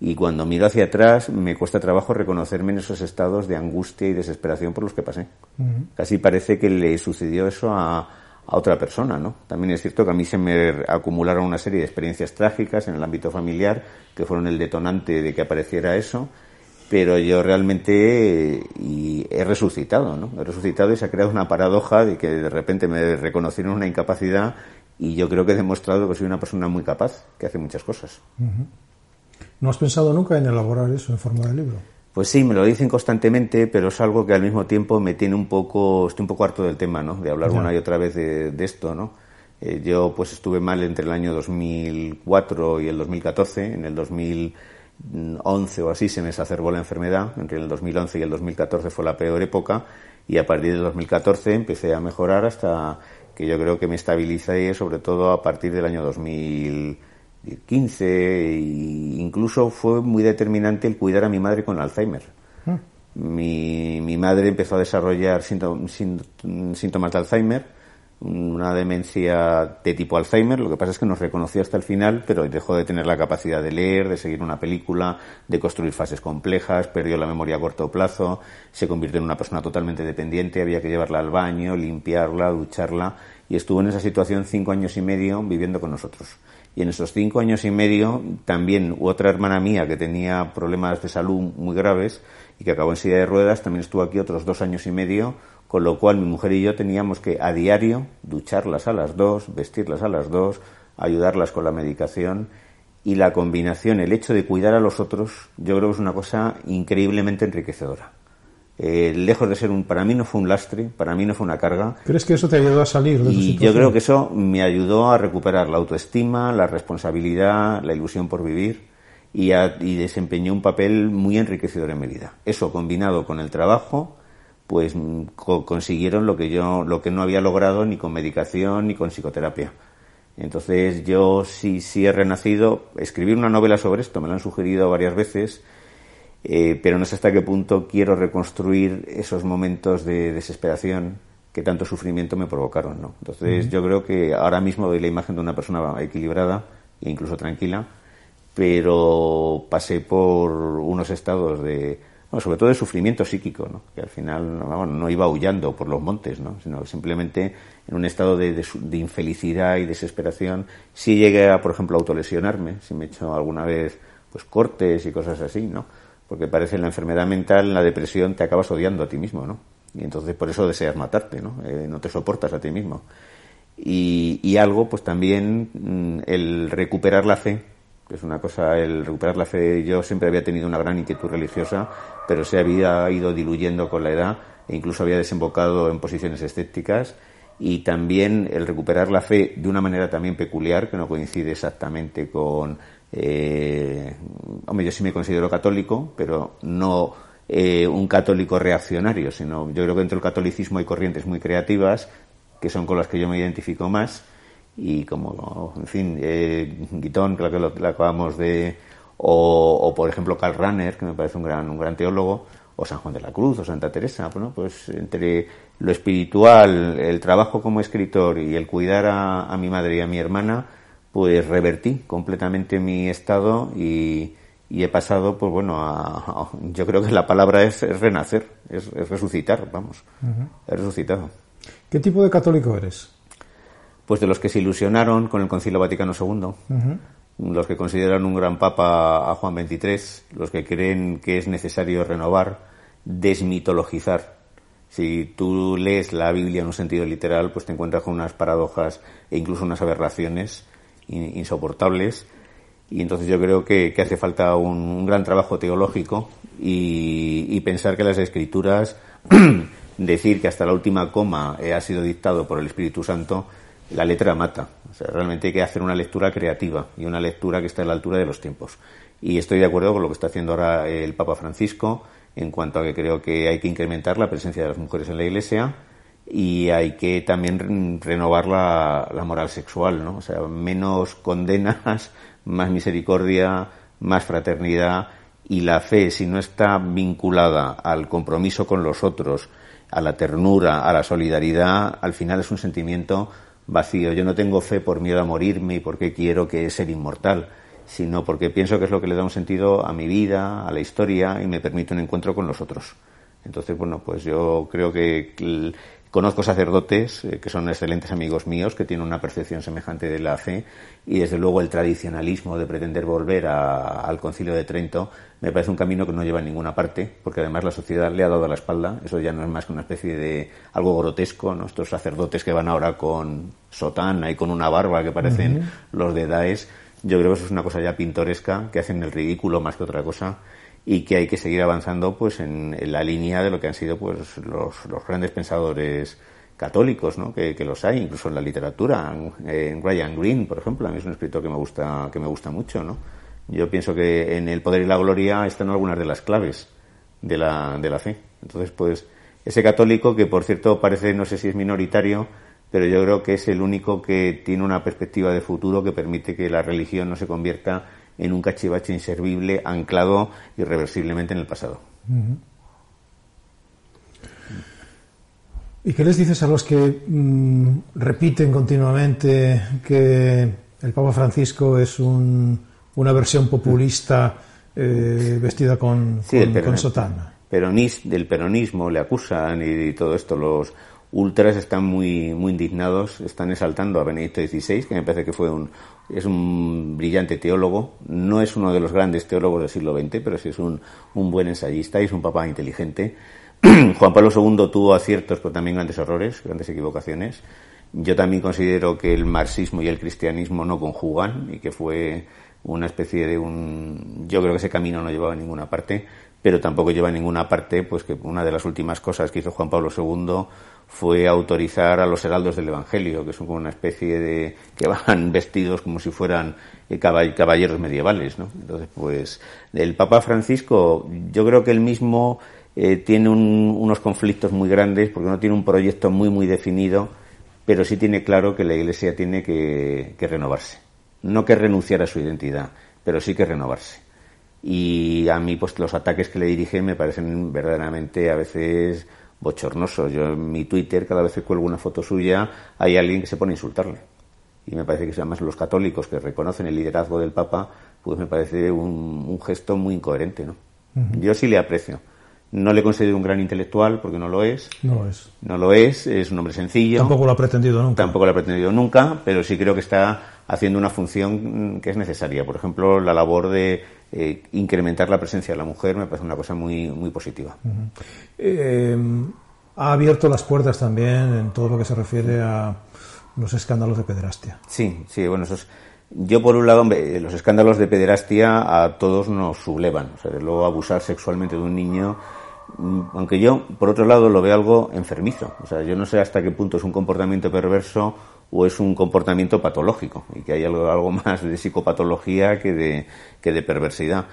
y cuando miro hacia atrás me cuesta trabajo reconocerme en esos estados de angustia y desesperación por los que pasé. Casi parece que le sucedió eso a, a, otra persona, ¿no? También es cierto que a mí se me acumularon una serie de experiencias trágicas en el ámbito familiar que fueron el detonante de que apareciera eso, pero yo realmente y he resucitado, ¿no? He resucitado y se ha creado una paradoja de que de repente me reconocieron una incapacidad y yo creo que he demostrado que soy una persona muy capaz, que hace muchas cosas. ¿No has pensado nunca en elaborar eso en forma de libro? Pues sí, me lo dicen constantemente, pero es algo que al mismo tiempo me tiene un poco, estoy un poco harto del tema, ¿no? De hablar una y otra vez de, esto, ¿no? Eh, yo pues estuve mal entre el año 2004 y el 2014. En el 2011 o así se me exacerbó la enfermedad. Entre el 2011 y el 2014 fue la peor época y a partir del 2014 empecé a mejorar hasta que yo creo que me estabilicé sobre todo a partir del año 2000 15 e incluso fue muy determinante el cuidar a mi madre con Alzheimer. Ah. Mi, mi, madre empezó a desarrollar síntomas de Alzheimer, una demencia de tipo Alzheimer, lo que pasa es que nos reconoció hasta el final, pero dejó de tener la capacidad de leer, de seguir una película, de construir fases complejas, perdió la memoria a corto plazo, se convirtió en una persona totalmente dependiente, había que llevarla al baño, limpiarla, ducharla, y estuvo en esa situación cinco años y medio viviendo con nosotros. Y en esos cinco años y medio, también otra hermana mía que tenía problemas de salud muy graves y que acabó en silla de ruedas, también estuvo aquí otros dos años y medio, con lo cual mi mujer y yo teníamos que a diario ducharlas a las dos, vestirlas a las dos, ayudarlas con la medicación y la combinación, el hecho de cuidar a los otros, yo creo que es una cosa increíblemente enriquecedora. Eh, lejos de ser un, para mí no fue un lastre, para mí no fue una carga. ¿Crees que eso te ayudó a salir de Y yo creo que eso me ayudó a recuperar la autoestima, la responsabilidad, la ilusión por vivir y, desempeñó un papel muy enriquecedor en mi vida. Eso combinado con el trabajo, pues consiguieron lo que yo, lo que no había logrado ni con medicación ni con psicoterapia. Entonces yo sí, sí he renacido. Escribir una novela sobre esto me lo han sugerido varias veces eh, pero no sé hasta qué punto quiero reconstruir esos momentos de desesperación que tanto sufrimiento me provocaron, ¿no? Entonces yo creo que ahora mismo doy la imagen de una persona equilibrada e incluso tranquila, pero pasé por unos estados de, sobre todo de sufrimiento psíquico, ¿no? Que al final no iba aullando por los montes, ¿no? Sino simplemente en un estado de, de, infelicidad y desesperación. Sí llegué a, por ejemplo, autolesionarme, si me he hecho alguna vez pues cortes y cosas así, ¿no? porque parece en la enfermedad mental, la depresión, te acabas odiando a ti mismo, ¿no? Y entonces por eso deseas matarte, ¿no? Eh, no te soportas a ti mismo. Y, algo, pues también mm, el recuperar la fe, es una cosa, el recuperar la fe, yo siempre había tenido una gran inquietud religiosa, pero se había ido diluyendo con la edad e incluso había desembocado en posiciones escépticas. Y también el recuperar la fe de una manera también peculiar, que no coincide exactamente con eh, hombre, yo sí me considero católico, pero no eh, un católico reaccionario, sino yo creo que dentro del catolicismo hay corrientes muy creativas que son con las que yo me identifico más y como, en fin, eh, Guitón, que lo, acabamos de, o, o, por ejemplo Karl Rahner, que me parece un gran, un gran teólogo, o San Juan de la Cruz, o Santa Teresa, bueno, pues entre lo espiritual, el trabajo como escritor y el cuidar a, a mi madre y a mi hermana, pues revertí completamente mi estado y, he pasado, pues bueno, a, yo creo que la palabra es, renacer, es, resucitar, vamos, he resucitado. ¿Qué tipo de católico eres? Pues de los que se ilusionaron con el Concilio Vaticano II, los que consideran un gran papa a Juan XXIII, los que creen que es necesario renovar, desmitologizar, Si tú lees la Biblia en un sentido literal, pues te encuentras con unas paradojas e incluso unas aberraciones insoportables. Y entonces yo creo que, hace falta un, gran trabajo teológico y, pensar que las escrituras, [clears throat] decir que hasta la última coma ha sido dictado por el Espíritu Santo, la letra mata. O sea, realmente hay que hacer una lectura creativa y una lectura que esté a la altura de los tiempos. Y estoy de acuerdo con lo que está haciendo ahora el Papa Francisco en cuanto a que creo que hay que incrementar la presencia de las mujeres en la Iglesia y hay que también renovar la, moral sexual, ¿no? O sea, menos condenas, [laughs] más misericordia, más fraternidad y la fe, si no está vinculada al compromiso con los otros, a la ternura, a la solidaridad, al final es un sentimiento vacío. Yo no tengo fe por miedo a morirme y porque quiero que ser inmortal sino porque pienso que es lo que le da un sentido a mi vida, a la historia y me permite un encuentro con los otros. Entonces, bueno, pues yo creo que conozco sacerdotes eh, que son excelentes amigos míos, que tienen una percepción semejante de la fe y desde luego el tradicionalismo de pretender volver al concilio de Trento me parece un camino que no lleva a ninguna parte, porque además la sociedad le ha dado la espalda, eso ya no es más que una especie de algo grotesco, nuestros sacerdotes que van ahora con sotana y con una barba que parecen los de Daesh, yo creo que eso es una cosa ya pintoresca, que hacen el ridículo más que otra cosa y que hay que seguir avanzando pues en, la línea de lo que han sido pues los, grandes pensadores católicos, ¿no? Que, los hay, incluso en la literatura. En, Ryan Green, por ejemplo, a mí es un escritor que me gusta, que me gusta mucho, ¿no? Yo pienso que en el poder y la gloria están algunas de las claves de la, de la fe. Entonces, pues, ese católico que, por cierto, parece, no sé si es minoritario, pero yo creo que es el único que tiene una perspectiva de futuro que permite que la religión no se convierta en un cachivache inservible anclado irreversiblemente en el pasado. ¿Y qué les dices a los que mm, repiten continuamente que el Papa Francisco es una versión populista eh, vestida con, con, sotana? del peronismo le acusan y todo esto los ultras están muy, muy indignados, están exaltando a Benedicto XVI, que me parece que fue un, es un brillante teólogo, no es uno de los grandes teólogos del siglo XX, pero sí es un, un buen ensayista y es un papá inteligente. [clears throat] Juan Pablo II tuvo aciertos, pero también grandes errores, grandes equivocaciones. Yo también considero que el marxismo y el cristianismo no conjugan y que fue una especie de un... Yo creo que ese camino no llevaba a ninguna parte, pero tampoco lleva ninguna parte, pues que una de las últimas cosas que hizo Juan Pablo II fue autorizar a los heraldos del Evangelio, que son como una especie de que van [laughs] vestidos como si fueran eh, caballeros medievales, ¿no? Entonces, pues el Papa Francisco, yo creo que él mismo eh, tiene unos conflictos muy grandes porque no tiene un proyecto muy muy definido, pero sí tiene claro que la Iglesia tiene que renovarse, no que renunciar a su identidad, pero sí que renovarse. Y a mí, pues los ataques que le dirige me parecen verdaderamente a veces bochornoso. Yo en mi Twitter, cada vez que cuelgo una foto suya, hay alguien que se pone a insultarle. Y me parece que además los católicos que reconocen el liderazgo del Papa, pues me parece un, gesto muy incoherente, ¿no? Yo sí le aprecio. No le considero un gran intelectual porque no lo es. No lo es. No lo es, es un hombre sencillo. Tampoco lo ha pretendido nunca. Tampoco lo ha pretendido nunca, pero sí creo que está haciendo una función que es necesaria. Por ejemplo, la labor de eh, incrementar la presencia de la mujer me parece una cosa muy, muy positiva. Eh, ha abierto las puertas también en todo lo que se refiere a los escándalos de pederastia. Sí, sí, bueno, eso Yo, por un lado, los escándalos de pederastia a todos nos sublevan. O sea, luego abusar sexualmente de un niño, mm, aunque yo, por otro lado, lo veo algo enfermizo. O sea, yo no sé hasta qué punto es un comportamiento perverso o es un comportamiento patológico y que hay algo, algo más de psicopatología que de, que de perversidad.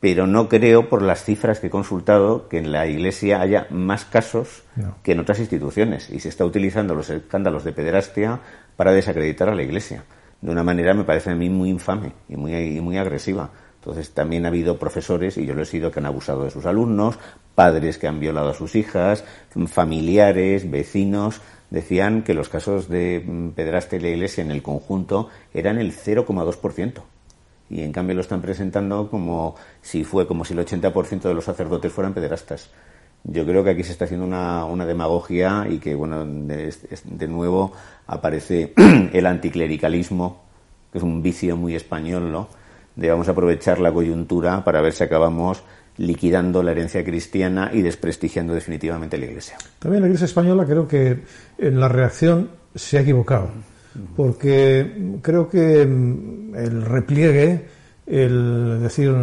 Pero no creo, por las cifras que he consultado, que en la Iglesia haya más casos que en otras instituciones y se está utilizando los escándalos de pederastia para desacreditar a la Iglesia. De una manera, me parece a mí, muy infame y muy, y muy agresiva. Entonces, también ha habido profesores, y yo lo he sido, que han abusado de sus alumnos, padres que han violado a sus hijas, familiares, vecinos decían que los casos de mm, pederastia en la iglesia en el conjunto eran el 0,2%. Y en cambio lo están presentando como si fue como si el 80% de los sacerdotes fueran pederastas. Yo creo que aquí se está haciendo una, una demagogia y que, bueno, de, de nuevo aparece [clears throat] el anticlericalismo, que es un vicio muy español, ¿no? De vamos a aprovechar la coyuntura para ver si acabamos liquidando la herencia cristiana y desprestigiando definitivamente la Iglesia. También la Iglesia española creo que en la reacción se ha equivocado, porque creo que mm, el repliegue, el decir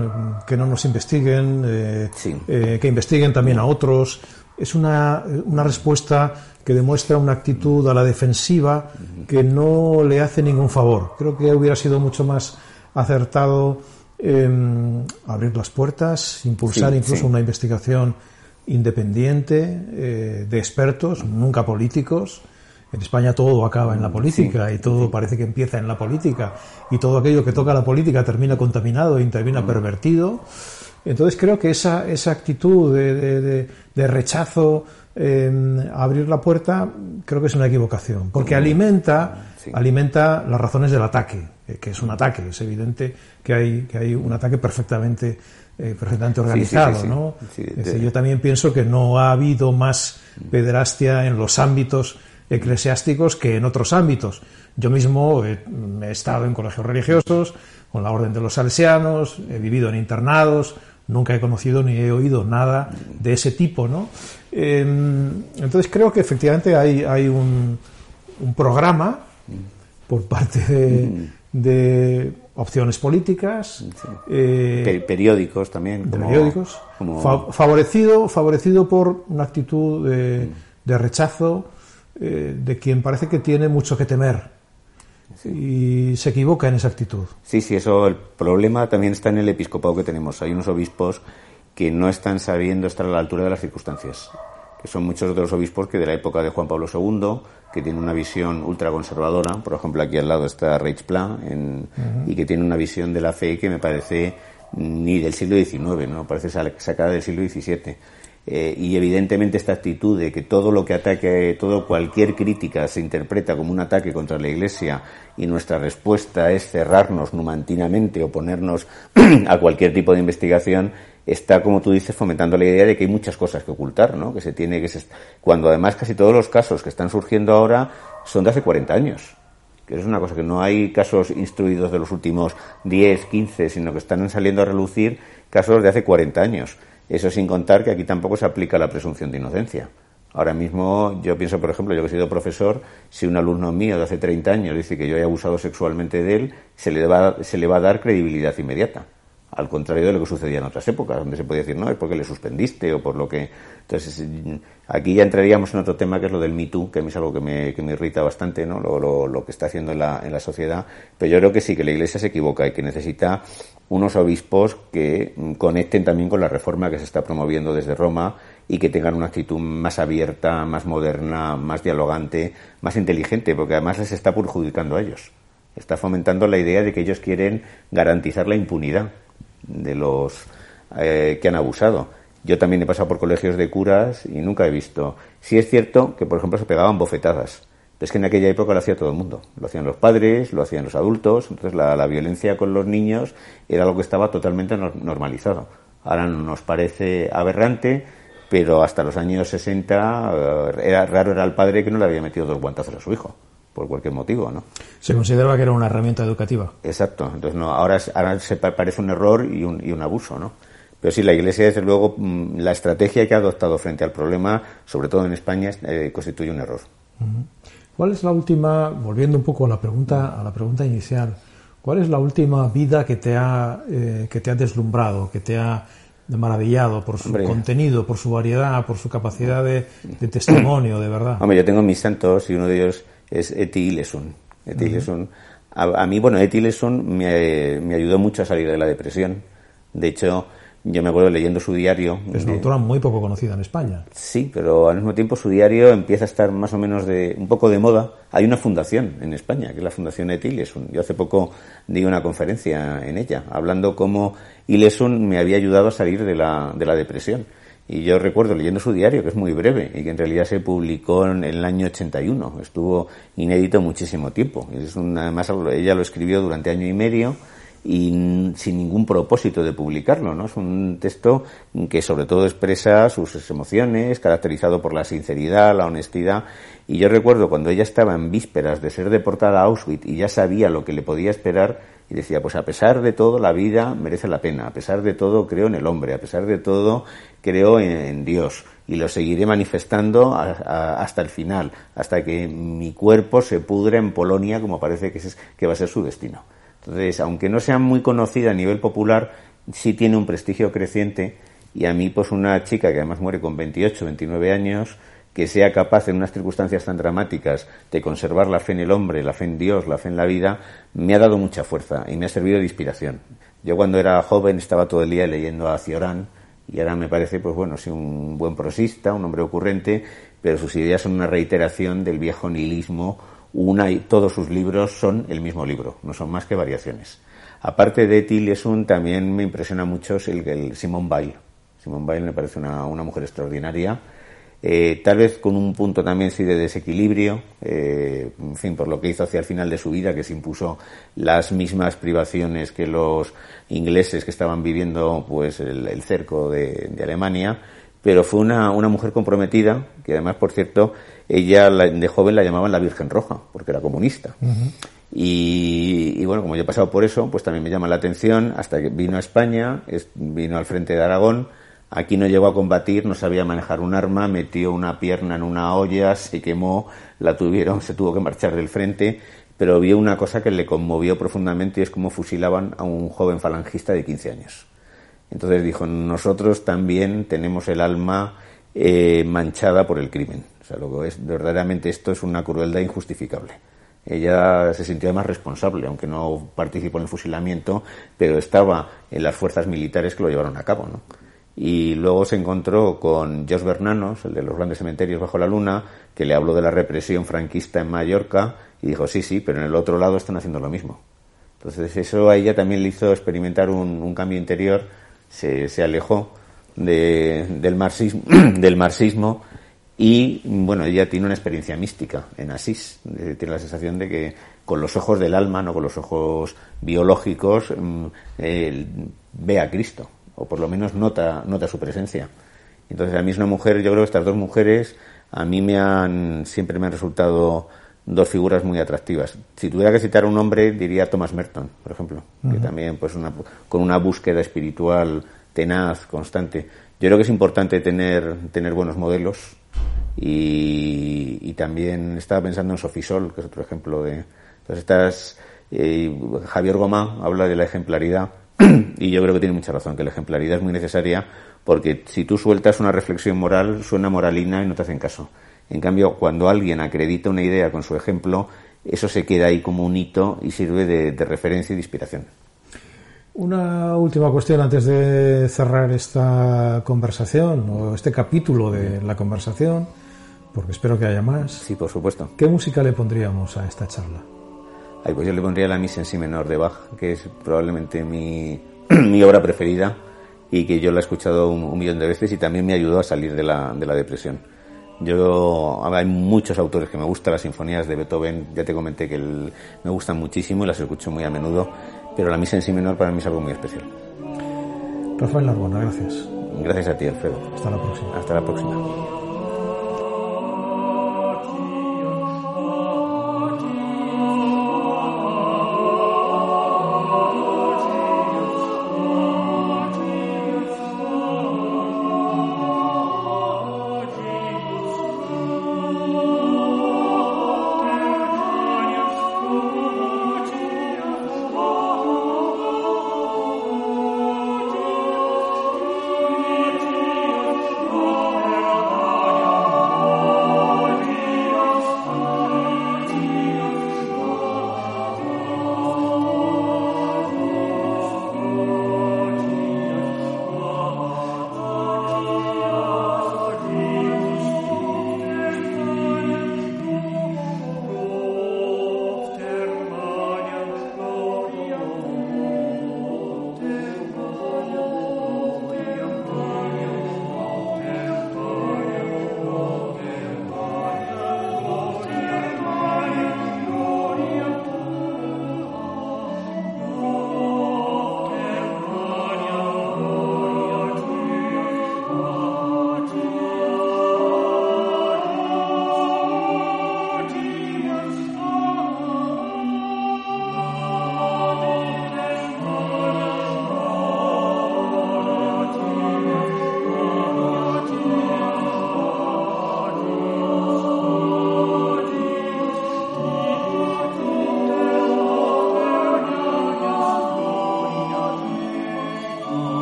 que no nos investiguen, eh, Sí. eh, que investiguen también a otros, es una, una respuesta que demuestra una actitud a la defensiva que no le hace ningún favor. Creo que hubiera sido mucho más acertado eh, abrir las puertas, impulsar Sí, incluso sí. una investigación independiente eh, de expertos, nunca políticos. En España todo acaba en la política y todo parece que empieza en la política y todo aquello que toca la política termina contaminado y termina pervertido. Entonces creo que esa, esa actitud de, de- de- de rechazo eh, a abrir la puerta creo que es una equivocación, porque alimenta, Sí. alimenta las razones del ataque, eh, que es un ataque, es evidente que hay, que hay un ataque perfectamente, eh, perfectamente organizado, sí, sí. ¿no? Es decir, yo también pienso que no ha habido más pederastia en los ámbitos eclesiásticos que en otros ámbitos. Yo mismo he, he estado en colegios religiosos, con la Orden de los Salesianos, he vivido en internados, nunca he conocido ni he oído nada de ese tipo, ¿no? Eh, entonces creo que efectivamente hay, hay un, un programa por parte de, de opciones políticas, eh, Pe- periódicos también. como- periódicos, como- fa- favorecido, favorecido por una actitud de, de rechazo eh, de quien parece que tiene mucho que temer y se equivoca en esa actitud. Sí, sí, eso, el problema también está en el episcopado que tenemos. Hay unos obispos que no están sabiendo estar a la altura de las circunstancias. Que son muchos de los obispos que de la época de Juan Pablo II, que tienen una visión ultraconservadora. Por ejemplo, aquí al lado está Reich Pla, en- y que tiene una visión de la fe que me parece ni del siglo XIX, ¿no? Parece sacada del siglo XVII. Eh, y evidentemente esta actitud de que todo lo que ataque, todo cualquier crítica se interpreta como un ataque contra la Iglesia y nuestra respuesta es cerrarnos numantinamente o ponernos [clears throat] a cualquier tipo de investigación, está, como tú dices, fomentando la idea de que hay muchas cosas que ocultar, ¿no? Que se tiene que se- cuando además casi todos los casos que están surgiendo ahora son de hace 40 años. Que es una cosa que no hay casos instruidos de los últimos 10, 15, sino que están saliendo a relucir casos de hace 40 años. Eso sin contar que aquí tampoco se aplica la presunción de inocencia. Ahora mismo, yo pienso, por ejemplo, yo que he sido profesor, si un alumno mío de hace 30 años dice que yo he abusado sexualmente de él, se le va, se le va a dar credibilidad inmediata. Al contrario de lo que sucedía en otras épocas, donde se podía decir, no, es porque le suspendiste o por lo que. Entonces, aquí ya entraríamos en otro tema que es lo del Me Too, que a mí es algo que me, que me irrita bastante, ¿no? Lo, lo- lo que está haciendo en la, en la sociedad. Pero yo creo que sí, que la Iglesia se equivoca y que necesita unos obispos que mm, conecten también con la reforma que se está promoviendo desde Roma y que tengan una actitud más abierta, más moderna, más dialogante, más inteligente, porque además les está perjudicando a ellos. Está fomentando la idea de que ellos quieren garantizar la impunidad de los eh, que han abusado. Yo también he pasado por colegios de curas y nunca he visto. Sí es cierto que, por ejemplo, se pegaban bofetadas. Pero es que en aquella época lo hacía todo el mundo. Lo hacían los padres, lo hacían los adultos. Entonces la, la violencia con los niños era algo que estaba totalmente nor- normalizado. Ahora nos parece aberrante, pero hasta los años 60 eh, era raro era el padre que no le había metido dos guantazos a su hijo, por cualquier motivo, ¿no? Se consideraba que era una herramienta educativa. Exacto. Entonces, no, ahora, ahora se pa- parece un error y un, y un abuso, ¿no? Pero sí, la Iglesia, desde luego, mm, la estrategia que ha adoptado frente al problema, sobre todo en España, es- eh, constituye un error. ¿Cuál es la última, volviendo un poco a la pregunta, a la pregunta inicial, cuál es la última vida que te ha, eh, que te ha deslumbrado, que te ha maravillado por su Hombre. contenido, por su variedad, por su capacidad de, de testimonio, de verdad? Hombre, yo tengo mis santos y uno de ellos es Eti Ilesun. Eti Ilesun. A, a mí, bueno, Eti Ilesun me, me ayudó mucho a salir de la depresión. De hecho, yo me acuerdo leyendo su diario. Es una de- autora muy poco conocida en España. Sí, pero al mismo tiempo su diario empieza a estar más o menos de un poco de moda. Hay una fundación en España, que es la Fundación ET Ilesun. Yo hace poco di una conferencia en ella, hablando cómo Ilesun me había ayudado a salir de la, de la depresión. Y yo recuerdo leyendo su diario, que es muy breve, y que en realidad se publicó en el año 81. Estuvo inédito muchísimo tiempo. Es un- además, ella lo escribió durante año y medio y sin ningún propósito de publicarlo, ¿no? Es un texto que sobre todo expresa sus emociones, caracterizado por la sinceridad, la honestidad. Y yo recuerdo cuando ella estaba en vísperas de ser deportada a Auschwitz y ya sabía lo que le podía esperar, y decía, pues a pesar de todo la vida merece la pena, a pesar de todo creo en el hombre, a pesar de todo creo en, Dios. Y lo seguiré manifestando hasta el final, hasta que mi cuerpo se pudra en Polonia como parece que, es, que va a ser su destino. Entonces, aunque no sea muy conocida a nivel popular, sí tiene un prestigio creciente. Y a mí pues una chica que además muere con 28, 29 años, que sea capaz en unas circunstancias tan dramáticas de conservar la fe en el hombre, la fe en Dios, la fe en la vida, me ha dado mucha fuerza y me ha servido de inspiración. Yo cuando era joven estaba todo el día leyendo a Ciorán y ahora me parece, pues bueno, sí, un buen prosista, un hombre ocurrente, pero sus ideas son una reiteración del viejo nihilismo. Una y todos sus libros son el mismo libro, no son más que variaciones. Aparte de Tiliesun, también me impresiona mucho el, el Simone Weil. Simone Weil me parece una, una mujer extraordinaria eh, tal vez con un punto también sí de desequilibrio, eh, en fin, por lo que hizo hacia el final de su vida, que se impuso las mismas privaciones que los ingleses que estaban viviendo pues el, cerco de, Alemania, pero fue una, una, mujer comprometida, que además, por cierto, ella de joven la llamaban la Virgen Roja, porque era comunista. y, y, bueno, como yo he pasado por eso, pues también me llama la atención hasta que vino a España, vino al frente de Aragón, Aquí no llegó a combatir, no sabía manejar un arma, metió una pierna en una olla, se quemó, la tuvieron, se tuvo que marchar del frente, pero vio una cosa que le conmovió profundamente y es cómo fusilaban a un joven falangista de 15 años. Entonces dijo, nosotros también tenemos el alma eh, manchada por el crimen. O sea, lo es, verdaderamente esto es una crueldad injustificable. Ella se sintió más responsable, aunque no participó en el fusilamiento, pero estaba en las fuerzas militares que lo llevaron a cabo, ¿no? Y luego se encontró con Jos Bernanos, el de los grandes cementerios bajo la luna, que le habló de la represión franquista en Mallorca y dijo, sí, sí, pero en el otro lado están haciendo lo mismo. Entonces eso a ella también le hizo experimentar un, cambio interior, se, se alejó del, marxismo, [clears throat] del marxismo y, bueno, ella tiene una experiencia mística en Asís. Eh, tiene la sensación de que con los ojos del alma, no con los ojos biológicos, mm, ve a Cristo o por lo menos nota, nota su presencia. Entonces a mí es una mujer, yo creo que estas dos mujeres a mí me han, siempre me han resultado dos figuras muy atractivas. Si tuviera que citar un hombre, diría Thomas Merton, por ejemplo, que también pues una, con una búsqueda espiritual tenaz, constante. Yo creo que es importante tener, tener buenos modelos y, y también estaba pensando en Sofisol, que es otro ejemplo de... Entonces estas, eh, Javier Gomá habla de la ejemplaridad [clears throat] y yo creo que tiene mucha razón, que la ejemplaridad es muy necesaria porque si tú sueltas una reflexión moral, suena moralina y no te hacen caso. En cambio, cuando alguien acredita una idea con su ejemplo, eso se queda ahí como un hito y sirve de, referencia y de inspiración. Una última cuestión antes de cerrar esta conversación o este capítulo de la conversación, porque espero que haya más. Sí, por supuesto. ¿Qué música le pondríamos a esta charla? Ay, pues yo le pondría la misa en si menor de Bach, que es probablemente mi, [clears throat] mi obra preferida y que yo la he escuchado un, millón de veces y también me ayudó a salir de la, de la depresión. Yo, hay muchos autores que me gustan, las sinfonías de Beethoven, ya te comenté que me gustan muchísimo y las escucho muy a menudo, pero la misa en si menor para mí es algo muy especial. Rafael Narbona, gracias. Gracias a ti, Alfredo. Hasta la próxima. Hasta la próxima.